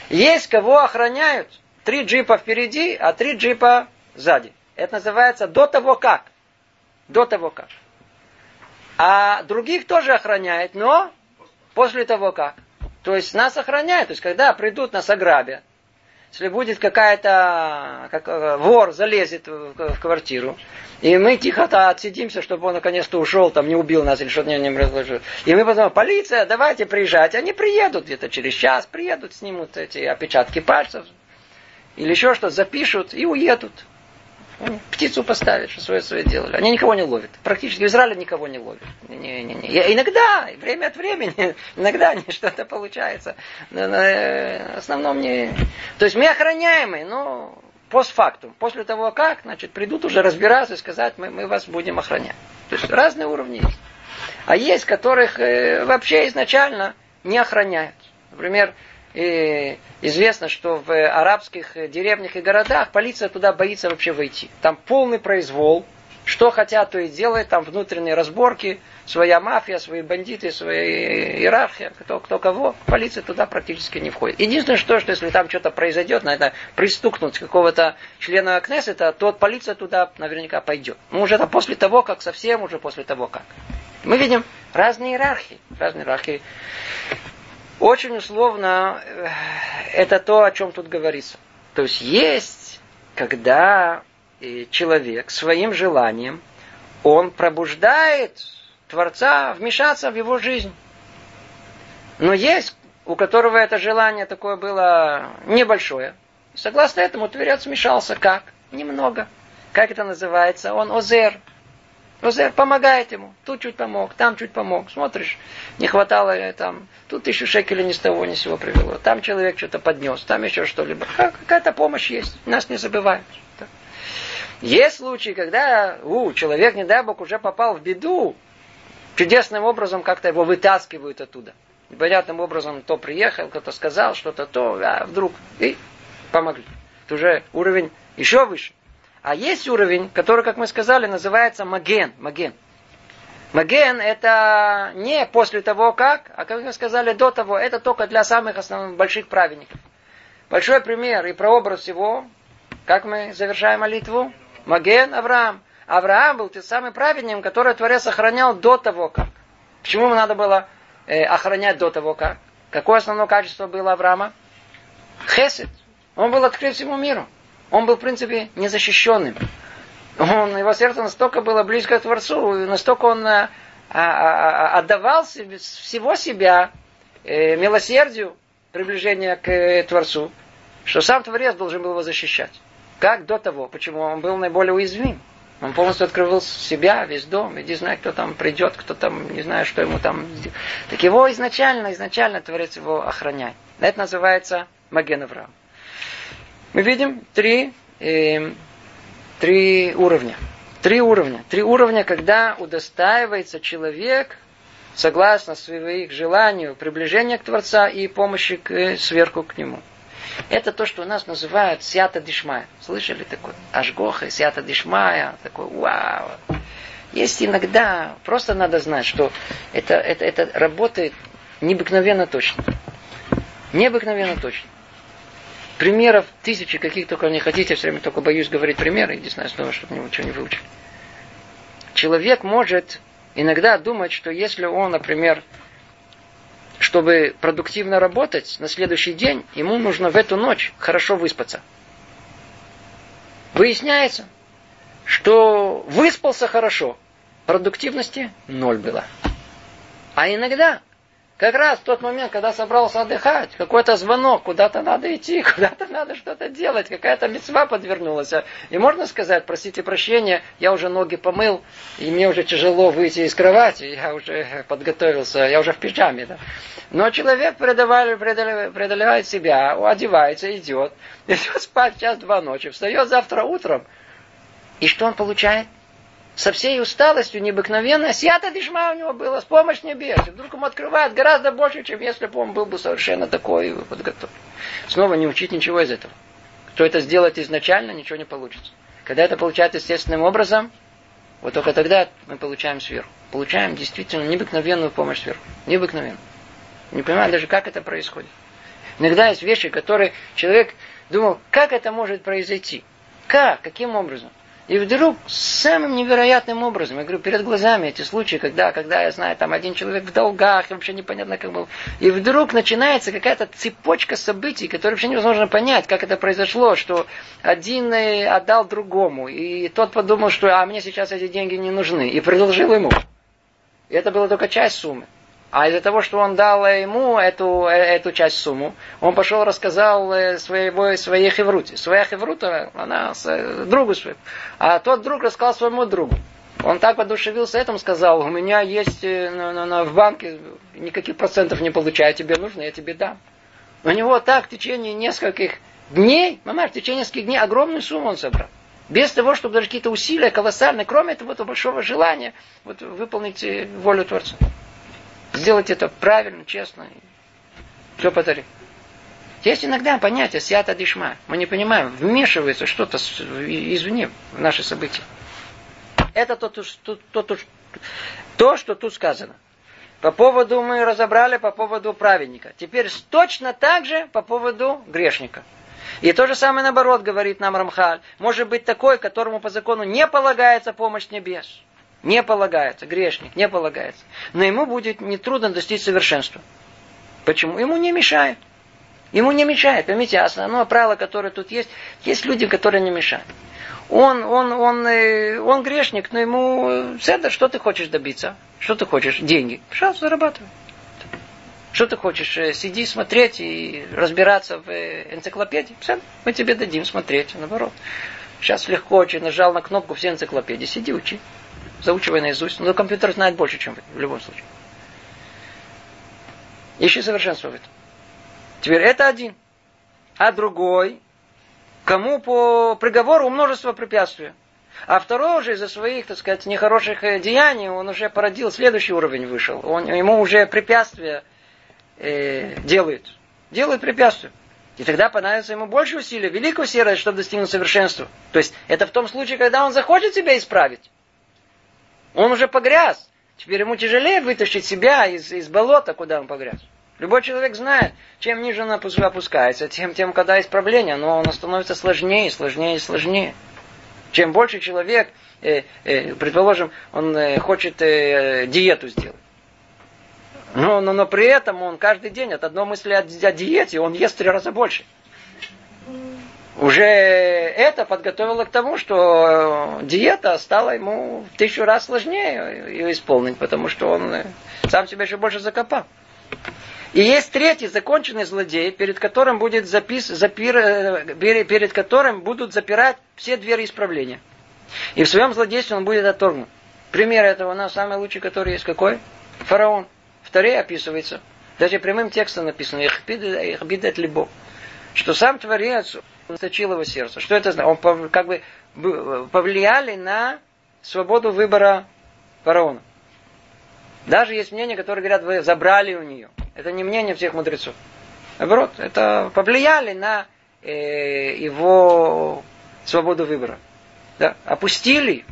S1: Есть кого охраняют Три джипа впереди, а три джипа сзади. Это называется до того как. До того как. А других тоже охраняет, но после того как. То есть нас охраняют. То есть когда придут, нас ограбят. Если будет какая-то как, э, вор залезет в, в квартиру, и мы тихо-то отсидимся, чтобы он наконец-то ушел, там не убил нас или что-то не, разложил. И мы потом, полиция, давайте приезжать. Они приедут где-то через час, приедут, снимут эти опечатки пальцев, или еще что, запишут и уедут. Птицу поставят, что свое свое делали. Они никого не ловят. Практически в Израиле никого не ловят. Не, не, не. Иногда, время от времени, иногда что-то получается. Но, но, э, в основном не... То есть мы охраняемые, но постфактум. После того как, значит, придут уже разбираться и сказать, мы, мы вас будем охранять. То есть разные уровни есть. А есть, которых э, вообще изначально не охраняют. Например, и известно, что в арабских деревнях и городах полиция туда боится вообще войти. Там полный произвол. Что хотят, то и делают. Там внутренние разборки, своя мафия, свои бандиты, своя иерархия, кто, кто кого. Полиция туда практически не входит. Единственное, что, что если там что-то произойдет, надо пристукнуть какого-то члена Кнессета, то полиция туда наверняка пойдет. Ну, уже это после того, как совсем, уже после того, как. Мы видим разные иерархии. Разные иерархии. Очень условно э, это то, о чем тут говорится. То есть есть, когда э, человек своим желанием, он пробуждает Творца вмешаться в его жизнь. Но есть, у которого это желание такое было небольшое. Согласно этому Творец вмешался как? Немного. Как это называется? Он озер. Озер помогает ему. Тут чуть помог, там чуть помог. Смотришь, не хватало там, тут тысячу шекелей ни с того ни с сего привело. Там человек что-то поднес, там еще что-либо. Какая-то помощь есть. Нас не забывают. Есть случаи, когда у, человек, не дай бог, уже попал в беду, чудесным образом как-то его вытаскивают оттуда. Непонятным образом то приехал, кто-то сказал что-то, то, а вдруг, и помогли. Это уже уровень еще выше. А есть уровень, который, как мы сказали, называется маген. Маген. Маген это не после того как, а как мы сказали до того, это только для самых основных больших праведников. Большой пример и прообраз его, как мы завершаем молитву, Маген Авраам. Авраам был тем самым праведником, который Творец охранял до того как. Почему ему надо было э, охранять до того как? Какое основное качество было Авраама? Хесед. Он был открыт всему миру. Он был, в принципе, незащищенным. Он, его сердце настолько было близко к Творцу, настолько он а, а, а, отдавал себе, всего себя э, милосердию, приближения к э, Творцу, что сам Творец должен был его защищать. Как до того? Почему? Он был наиболее уязвим. Он полностью открыл себя, весь дом, иди знай, кто там придет, кто там, не знаю, что ему там... Так его изначально, изначально Творец его охраняет. Это называется Маген Авраам. Мы видим три, э, три уровня. Три уровня. Три уровня, когда удостаивается человек, согласно своих желанию, приближения к Творца и помощи к, э, сверху к Нему. Это то, что у нас называют сята дишмая. Слышали такое? Ашгоха, сята дишмая. Такой, вау. Есть иногда, просто надо знать, что это, это, это работает необыкновенно точно. Необыкновенно точно. Примеров тысячи, каких только не хотите, все время только боюсь говорить примеры, не знаю снова, чтобы ничего не выучили. Человек может иногда думать, что если он, например, чтобы продуктивно работать на следующий день, ему нужно в эту ночь хорошо выспаться. Выясняется, что выспался хорошо, продуктивности ноль было. А иногда как раз в тот момент, когда собрался отдыхать, какой-то звонок, куда-то надо идти, куда-то надо что-то делать, какая-то мецва подвернулась. И можно сказать, простите прощения, я уже ноги помыл, и мне уже тяжело выйти из кровати, я уже подготовился, я уже в пижаме. Да? Но человек преодолевает, себя, одевается, идет, идет спать час-два ночи, встает завтра утром. И что он получает? Со всей усталостью необыкновенной, сията дишма у него было, с помощью небес. И вдруг ему открывает гораздо больше, чем если бы он был бы совершенно такой подготовлен. Снова не учить ничего из этого. Кто это сделает изначально, ничего не получится. Когда это получается естественным образом, вот только тогда мы получаем сверху. Получаем действительно необыкновенную помощь сверху. Необыкновенную. Не понимаю даже, как это происходит. Иногда есть вещи, которые человек думал, как это может произойти? Как? Каким образом? И вдруг самым невероятным образом, я говорю, перед глазами эти случаи, когда, когда я знаю, там один человек в долгах, и вообще непонятно как был. И вдруг начинается какая-то цепочка событий, которые вообще невозможно понять, как это произошло, что один э, отдал другому, и тот подумал, что а мне сейчас эти деньги не нужны, и предложил ему. И это была только часть суммы. А из-за того, что он дал ему эту, э, эту часть сумму, он пошел рассказал э, своего, своей хевруте. Своя хеврута, она э, другу своему. А тот друг рассказал своему другу. Он так подушевился этим, сказал, у меня есть на, на, на, в банке никаких процентов не получаю, тебе нужно, я тебе дам. У него так в течение нескольких дней, мама, в течение нескольких дней огромную сумму он собрал. Без того, чтобы даже какие-то усилия колоссальные, кроме этого, этого большого желания вот, выполнить волю Творца. Сделать это правильно, честно. Все подари. Есть иногда понятие сята дишма. Мы не понимаем, вмешивается что-то извне в наши события. Это то, то, то, то, то, что тут сказано. По поводу мы разобрали по поводу праведника. Теперь точно так же по поводу грешника. И то же самое наоборот говорит нам Рамхаль. Может быть такой, которому по закону не полагается помощь небес. Не полагается, грешник, не полагается. Но ему будет нетрудно достичь совершенства. Почему? Ему не мешает. Ему не мешает. Поймите, основное правило, которое тут есть, есть люди, которые не мешают. Он, он, он, э, он грешник, но ему это, что ты хочешь добиться? Что ты хочешь? Деньги. Пожалуйста, зарабатывай. Что ты хочешь? Э, сиди, смотреть и разбираться в э, энциклопедии. Все, мы тебе дадим смотреть, наоборот. Сейчас легко очень нажал на кнопку все энциклопедии. Сиди, учи заучивай наизусть. Но компьютер знает больше, чем вы, в любом случае. Ищи совершенство в этом. Теперь это один. А другой, кому по приговору множество препятствий. А второй уже из-за своих, так сказать, нехороших э, деяний, он уже породил, следующий уровень вышел. Он, ему уже препятствия э, делает. Делает препятствия. И тогда понадобится ему больше усилий, великого усилия, чтобы достигнуть совершенства. То есть это в том случае, когда он захочет себя исправить. Он уже погряз. Теперь ему тяжелее вытащить себя из, из болота, куда он погряз. Любой человек знает, чем ниже он опускается, тем, тем когда исправление, но оно становится сложнее, сложнее и сложнее. Чем больше человек, э, э, предположим, он э, хочет э, диету сделать. Но, но, но при этом он каждый день от одной мысли о, о диете, он ест три раза больше уже это подготовило к тому, что диета стала ему в тысячу раз сложнее ее исполнить, потому что он э, сам себя еще больше закопал. И есть третий законченный злодей, перед которым будет запис, запир, э, перед которым будут запирать все двери исправления. И в своем злодействе он будет отторгнут. Пример этого у нас самый лучший, который есть. Какой? Фараон. В описывается. Даже прямым текстом написано. Ихбидет либо. Что сам Творец заточил его сердце. Что это значит? Он как бы повлияли на свободу выбора фараона. Даже есть мнения, которые говорят, вы забрали у нее. Это не мнение всех мудрецов. Наоборот, это повлияли на э, его свободу выбора. Да, опустили.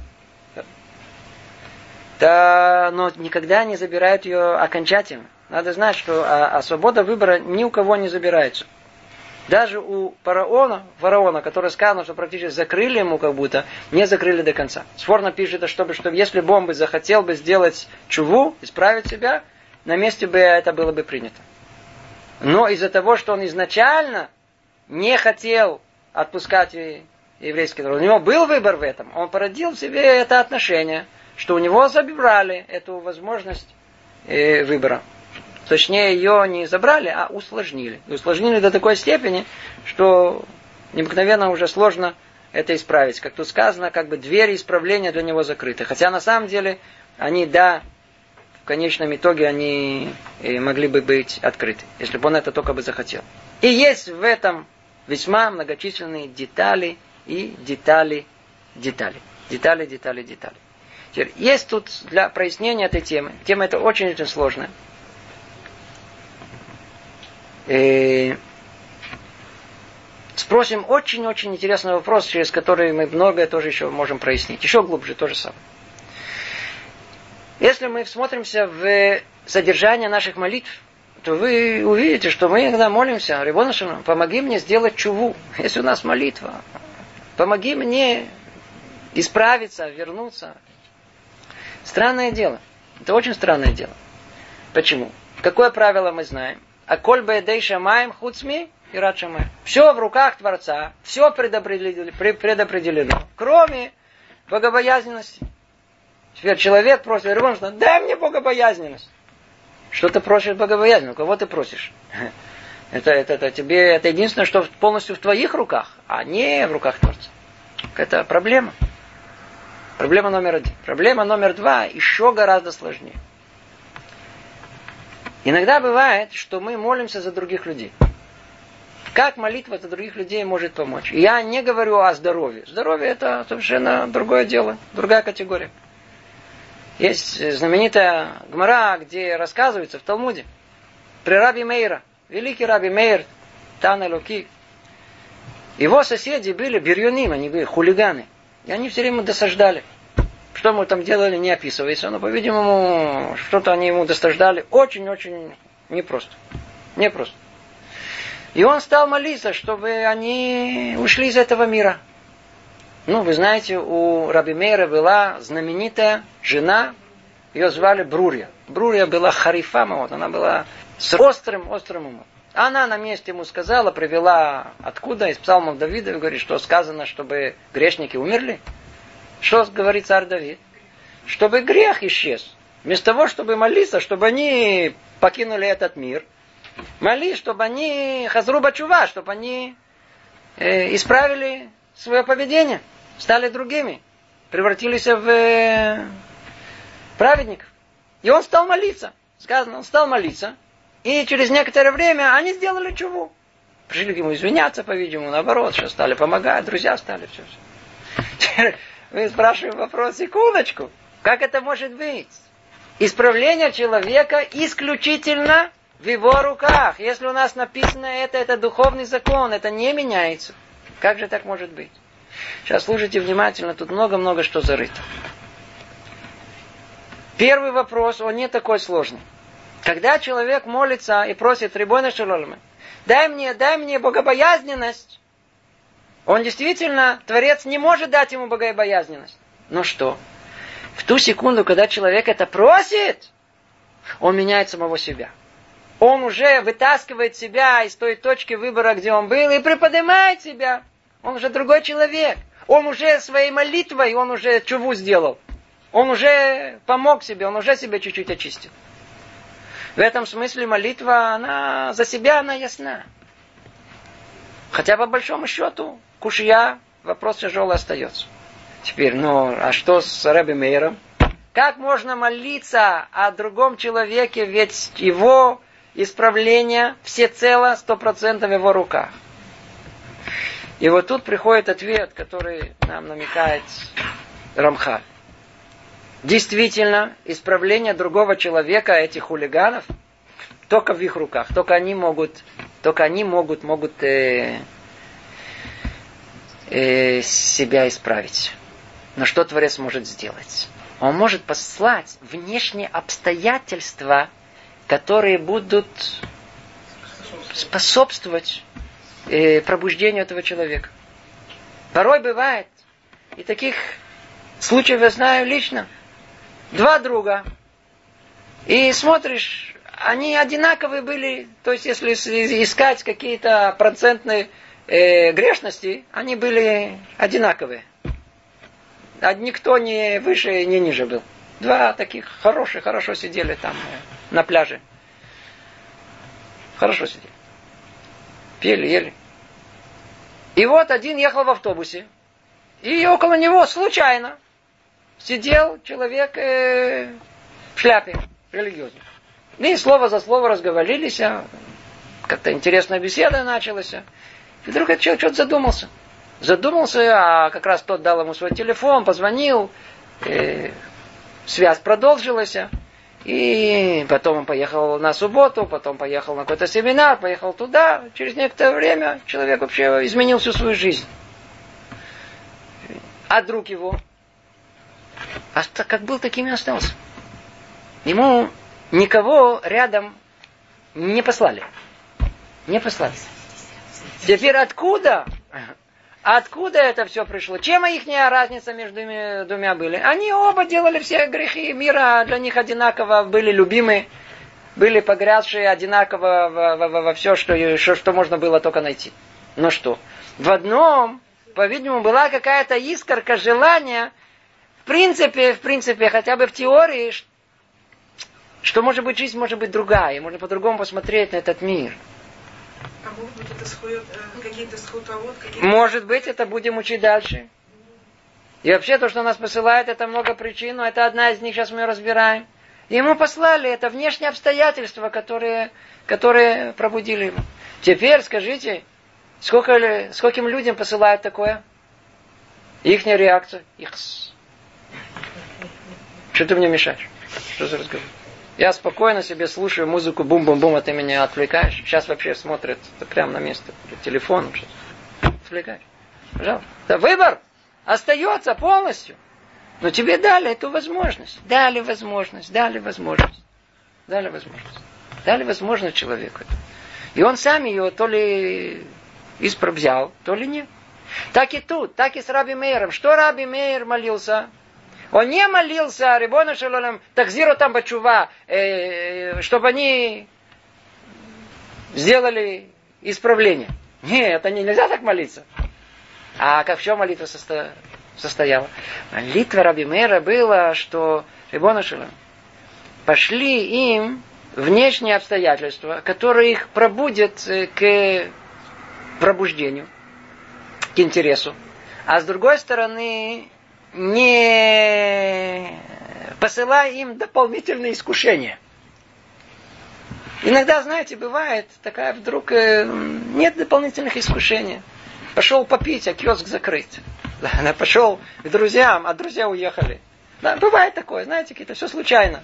S1: Да, но никогда не забирают ее окончательно. Надо знать, что а, а свобода выбора ни у кого не забирается. Даже у фараона, фараона, который сказано, что практически закрыли ему как будто, не закрыли до конца. Сфорно пишет, чтобы, чтобы если бы он бы захотел бы сделать чуву, исправить себя, на месте бы это было бы принято. Но из-за того, что он изначально не хотел отпускать еврейский народ, у него был выбор в этом, он породил в себе это отношение, что у него забрали эту возможность э, выбора. Точнее, ее не забрали, а усложнили. И усложнили до такой степени, что необыкновенно уже сложно это исправить. Как тут сказано, как бы двери исправления для него закрыты. Хотя на самом деле они, да, в конечном итоге они э, могли бы быть открыты, если бы он это только бы захотел. И есть в этом весьма многочисленные детали и детали, детали. Детали, детали, детали. Теперь, есть тут для прояснения этой темы, тема эта очень-очень сложная. И спросим очень-очень интересный вопрос, через который мы многое тоже еще можем прояснить. Еще глубже то же самое. Если мы всмотримся в содержание наших молитв, то вы увидите, что мы иногда молимся, Рибонашину, помоги мне сделать чуву. Если у нас молитва, помоги мне исправиться, вернуться. Странное дело. Это очень странное дело. Почему? Какое правило мы знаем? А коль бэдэй шамаем хуцми и рад шамаем. Все в руках Творца, все предопределено, кроме богобоязненности. Теперь человек просит, Рибон, дай мне богобоязненность. Что ты просишь богобоязненность? Кого ты просишь? Это, это, это тебе это единственное, что полностью в твоих руках, а не в руках Творца. Это проблема. Проблема номер один. Проблема номер два еще гораздо сложнее. Иногда бывает, что мы молимся за других людей. Как молитва за других людей может помочь? Я не говорю о здоровье. Здоровье это совершенно другое дело, другая категория. Есть знаменитая гмара, где рассказывается в Талмуде при раби Мейра, великий раби Мейр, Тана Луки. Его соседи были бирюним, они были хулиганы. И они все время досаждали. Что мы там делали, не описывается, но, по-видимому, что-то они ему достаждали очень-очень непросто. Непросто. И он стал молиться, чтобы они ушли из этого мира. Ну, вы знаете, у Раби Мейра была знаменитая жена, ее звали Брурья. Брурья была харифама, вот, она была с острым, острым умом. Она на месте ему сказала, привела откуда, из псалмов Давида, говорит, что сказано, чтобы грешники умерли. Что говорит царь Давид? Чтобы грех исчез. Вместо того, чтобы молиться, чтобы они покинули этот мир, молись, чтобы они хазруба чува, чтобы они э, исправили свое поведение, стали другими, превратились в э, праведников. И он стал молиться. Сказано, он стал молиться. И через некоторое время они сделали чуву. Пришли к ему извиняться, по-видимому, наоборот, что стали помогать, друзья стали, все. все. Мы спрашиваем вопрос, секундочку. Как это может быть? Исправление человека исключительно в его руках. Если у нас написано это, это духовный закон, это не меняется. Как же так может быть? Сейчас слушайте внимательно, тут много-много что зарыто. Первый вопрос, он не такой сложный. Когда человек молится и просит Рибона Шалолма, дай мне, дай мне богобоязненность, он действительно, Творец не может дать ему богобоязненность. Но что? В ту секунду, когда человек это просит, он меняет самого себя. Он уже вытаскивает себя из той точки выбора, где он был, и приподнимает себя. Он уже другой человек. Он уже своей молитвой, он уже чуву сделал. Он уже помог себе, он уже себя чуть-чуть очистил. В этом смысле молитва, она за себя, она ясна. Хотя по большому счету, кушья, вопрос тяжелый остается. Теперь, ну, а что с Рэби Мейером? Как можно молиться о другом человеке, ведь его исправление всецело, сто процентов в его руках. И вот тут приходит ответ, который нам намекает Рамхаль. Действительно, исправление другого человека, этих хулиганов, только в их руках. Только они могут, только они могут, могут э, э, себя исправить. Но что Творец может сделать? Он может послать внешние обстоятельства, которые будут способствовать э, пробуждению этого человека. Порой бывает, и таких случаев я знаю лично, два друга, и смотришь, они одинаковые были, то есть если искать какие-то процентные э, грешности, они были одинаковые. Никто не выше, не ниже был. Два таких хорошие, хорошо сидели там э, на пляже. Хорошо сидели. Пели, ели. И вот один ехал в автобусе. И около него случайно сидел человек э, в шляпе религиозный. И слово за слово разговорились. А как-то интересная беседа началась. И вдруг этот человек что-то задумался. Задумался, а как раз тот дал ему свой телефон, позвонил. Связь продолжилась. И потом он поехал на субботу, потом поехал на какой-то семинар, поехал туда. Через некоторое время человек вообще изменил всю свою жизнь. А друг его, а как был, таким и остался. Ему никого рядом не послали. Не послали. Теперь откуда? Откуда это все пришло? Чем их разница между двумя были? Они оба делали все грехи мира, для них одинаково были любимы, были погрязшие одинаково во, во, во все, что, что, что можно было только найти. Но что? В одном, по-видимому, была какая-то искорка желания, в принципе, в принципе, хотя бы в теории, что может быть жизнь может быть другая, можно по-другому посмотреть на этот мир.
S2: А э? Какие
S1: может быть, это будем учить дальше. И вообще то, что нас посылает, это много причин, но это одна из них, сейчас мы ее разбираем. Ему послали, это внешние обстоятельства, которые, которые пробудили его. Теперь скажите, сколько, скольким людям посылают такое? Их реакция. Их. Что ты мне мешаешь? Что за разговор? Я спокойно себе слушаю музыку, бум-бум-бум, а ты меня отвлекаешь. Сейчас вообще смотрит прямо на место, телефон. Отвлекаешь. Пожалуйста. Да выбор остается полностью. Но тебе дали эту возможность. Дали возможность, дали возможность. Дали возможность. Дали возможность человеку. И он сам ее то ли испробзял, то ли нет. Так и тут, так и с Раби Мейером. Что Раби Мейер молился? Он не молился, Рибона Шалолем, такзиру там бачува, э, чтобы они сделали исправление. Нет, это нельзя так молиться. А как в молитва состо... состояла? Молитва Раби Мера была, что Рибона Шалом, пошли им внешние обстоятельства, которые их пробудят э, к пробуждению, к интересу. А с другой стороны, не посылая им дополнительные искушения. Иногда, знаете, бывает такая вдруг э, нет дополнительных искушений. Пошел попить, а киоск закрыт. Да, пошел к друзьям, а друзья уехали. Да, бывает такое, знаете, какие-то все случайно.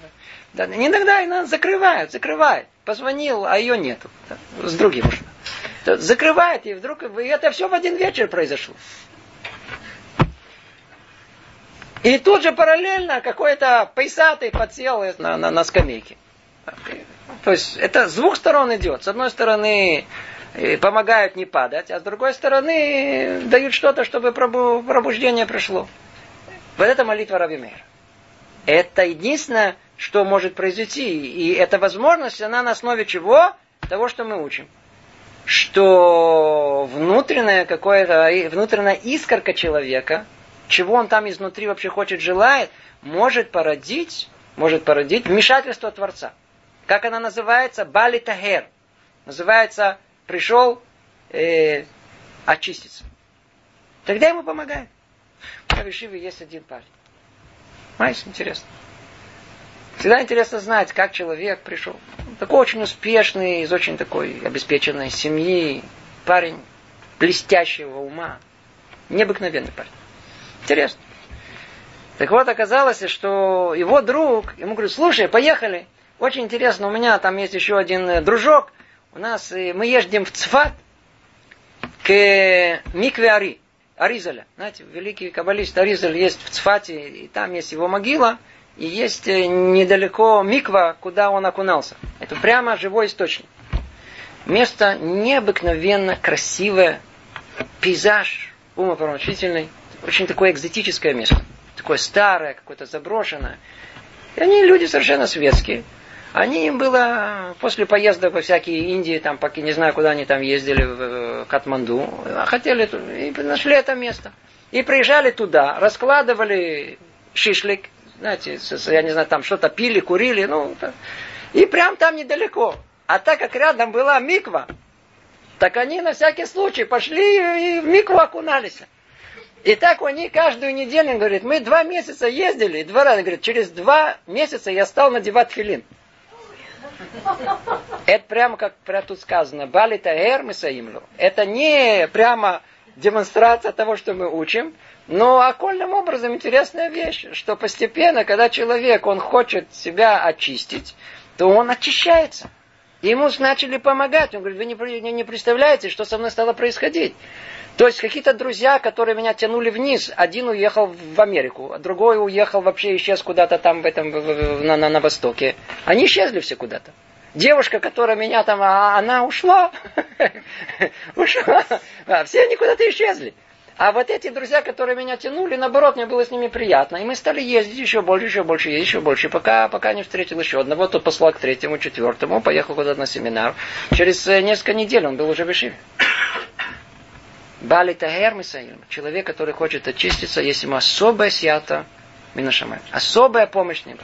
S1: Да, иногда и закрывают, закрывают. Позвонил, а ее нету. Да, с другим. Закрывает, и вдруг и это все в один вечер произошло. И тут же параллельно какой-то пейсатый подсел на, на, на скамейке. То есть это с двух сторон идет. С одной стороны э, помогают не падать, а с другой стороны дают что-то, чтобы пробуждение пришло. Вот это молитва Раби Мейра. Это единственное, что может произойти. И эта возможность, она на основе чего? Того, что мы учим. Что внутренняя какое-то, внутренняя искорка человека – чего он там изнутри вообще хочет, желает, может породить, может породить вмешательство Творца. Как она называется? Бали Тахер. Называется, пришел э, очиститься. Тогда ему помогает. В Ишиве есть один парень. Знаешь, интересно. Всегда интересно знать, как человек пришел. Такой очень успешный, из очень такой обеспеченной семьи, парень блестящего ума. Необыкновенный парень. Интересно. Так вот, оказалось, что его друг, ему говорит, слушай, поехали. Очень интересно, у меня там есть еще один э, дружок. У нас, э, мы ездим в Цфат к Микве Ари, Аризаля. Знаете, великий каббалист Аризаль есть в Цфате, и там есть его могила – и есть э, недалеко миква, куда он окунался. Это прямо живой источник. Место необыкновенно красивое, пейзаж умопомрачительный, очень такое экзотическое место. Такое старое, какое-то заброшенное. И они люди совершенно светские. Они им было после поезда по всякие Индии, там, пока не знаю, куда они там ездили, в э, Катманду, хотели, и нашли это место. И приезжали туда, раскладывали шишлик, знаете, я не знаю, там что-то пили, курили, ну, и прям там недалеко. А так как рядом была миква, так они на всякий случай пошли и в микву окунались. И так они каждую неделю, говорит, мы два месяца ездили, два раза, говорит, через два месяца я стал надевать филин. Это прямо как прямо тут сказано, балита эр мы Это не прямо демонстрация того, что мы учим, но окольным образом интересная вещь, что постепенно, когда человек, он хочет себя очистить, то он очищается. Ему начали помогать. Он говорит, вы не, не представляете, что со мной стало происходить. То есть какие-то друзья, которые меня тянули вниз, один уехал в Америку, а другой уехал вообще исчез куда-то там в этом, на, на, на востоке. Они исчезли все куда-то. Девушка, которая меня там, а, она ушла. ушла. А все они куда-то исчезли. А вот эти друзья, которые меня тянули, наоборот, мне было с ними приятно. И мы стали ездить еще больше, еще больше, ездить еще больше, пока, пока не встретил еще одного. Тот послал к третьему, четвертому, поехал куда-то на семинар. Через э, несколько недель он был уже в Ишиве. Бали Тагер человек, который хочет очиститься, есть ему особая свята Минашамай. Особая помощь не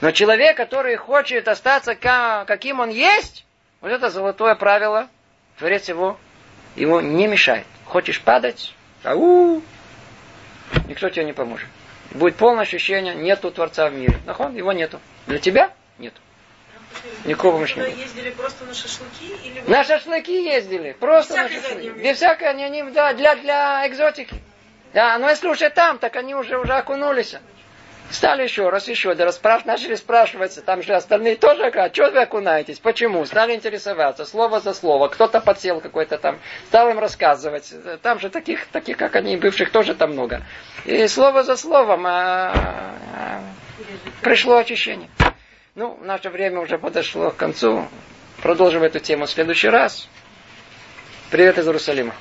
S1: Но человек, который хочет остаться каким он есть, вот это золотое правило, Творец его, ему не мешает. Хочешь падать, Ау! Никто тебе не поможет. Будет полное ощущение, нету Творца в мире. Нахон, его нету. Для тебя нету. Никакого помощи не
S2: ездили просто на шашлыки? Или
S1: на шашлыки ездили. Просто на шашлыки. Без всякой, они, они, да, для, для экзотики. Да, но если уже там, так они уже, уже окунулись. Стали еще раз, еще да, расспраш... начали спрашиваться, там же остальные тоже, а что вы окунаетесь, почему? Стали интересоваться, слово за слово, кто-то подсел какой-то там, стал им рассказывать. Там же таких, таких как они, бывших тоже там много. И слово за словом а, а, пришло очищение. Ну, наше время уже подошло к концу. Продолжим эту тему в следующий раз. Привет из Иерусалима.